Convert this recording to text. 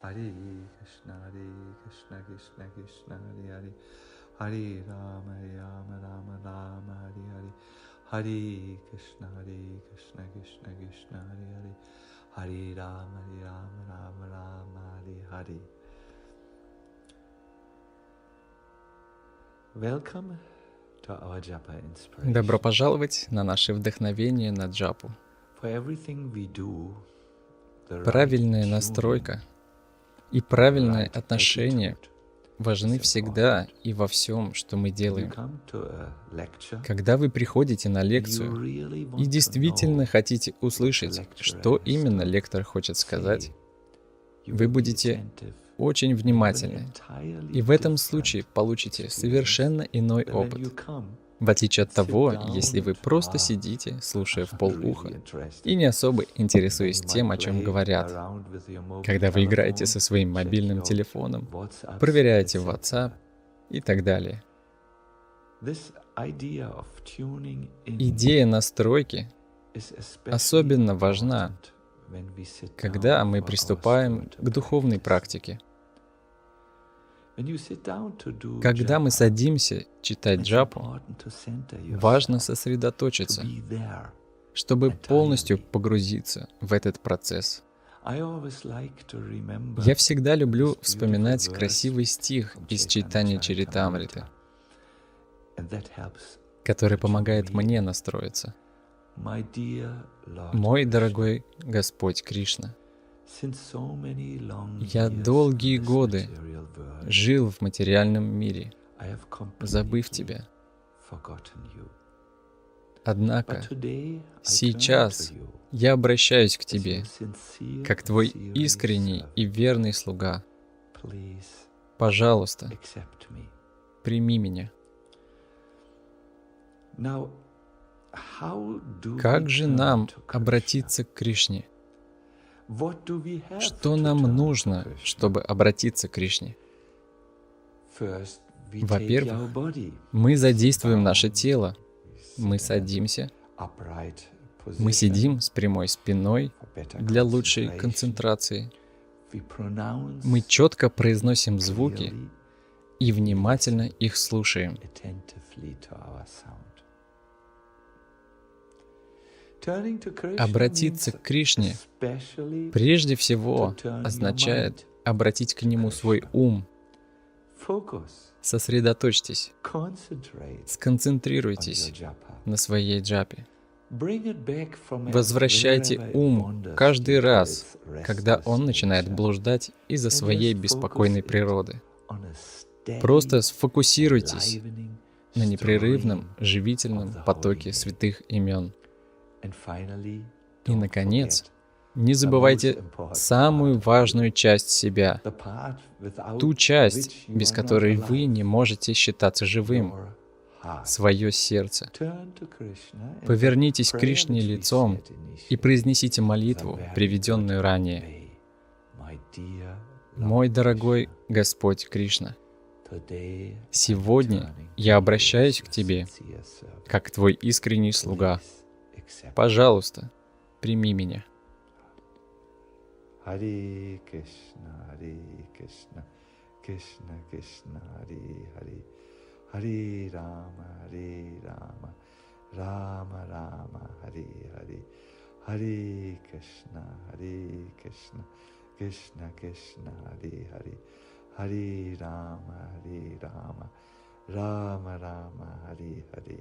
Hare Krishna, Hare Krishna, Krishna Krishna, Hare Hare, Hare Rama, Rama Rama, Rama Hare Hare, Hare Krishna, Hare Krishna, Krishna Krishna, Hare Hare, Hare Rama, Rama Rama, Rama Hare Hare. Welcome to our Japa inspiration. Добро пожаловать на наше вдохновение на джапу. For everything we do, Правильная настройка и правильное отношение важны всегда и во всем, что мы делаем. Когда вы приходите на лекцию и действительно хотите услышать, что именно лектор хочет сказать, вы будете очень внимательны. И в этом случае получите совершенно иной опыт. В отличие от того, если вы просто сидите, слушая в полуха, и не особо интересуясь тем, о чем говорят. Когда вы играете со своим мобильным телефоном, проверяете WhatsApp и так далее. Идея настройки особенно важна, когда мы приступаем к духовной практике. Когда мы садимся читать джапу, важно сосредоточиться, чтобы полностью погрузиться в этот процесс. Я всегда люблю вспоминать красивый стих из читания Чаритамриты, который помогает мне настроиться. Мой дорогой Господь Кришна, я долгие годы жил в материальном мире, забыв Тебя. Однако сейчас я обращаюсь к Тебе, как Твой искренний и верный слуга. Пожалуйста, прими меня. Как же нам обратиться к Кришне? Что нам нужно, чтобы обратиться к Кришне? Во-первых, Мы задействуем наше тело. Мы садимся. Мы сидим с прямой спиной для лучшей концентрации. Мы четко произносим звуки и внимательно их слушаем. Обратиться к Кришне прежде всего означает обратить к Нему свой ум. Сосредоточьтесь, сконцентрируйтесь на своей джапе. Возвращайте ум каждый раз, когда он начинает блуждать из-за своей беспокойной природы. Просто сфокусируйтесь на непрерывном, живительном потоке святых имен. И, наконец, не забывайте самую важную часть себя, ту часть, без которой вы не можете считаться живым, свое сердце. Повернитесь к Кришне лицом и произнесите молитву, приведенную ранее. Мой дорогой Господь Кришна, сегодня я обращаюсь к Тебе, как Твой искренний слуга. Пожалуйста, прими меня. Харе Кришна, Харе Кришна, Кришна Кришна, Харе Харе, Харе Рама, Харе Рама, Рама Рама, Кришна, Кришна, Кришна Кришна, Харе Харе,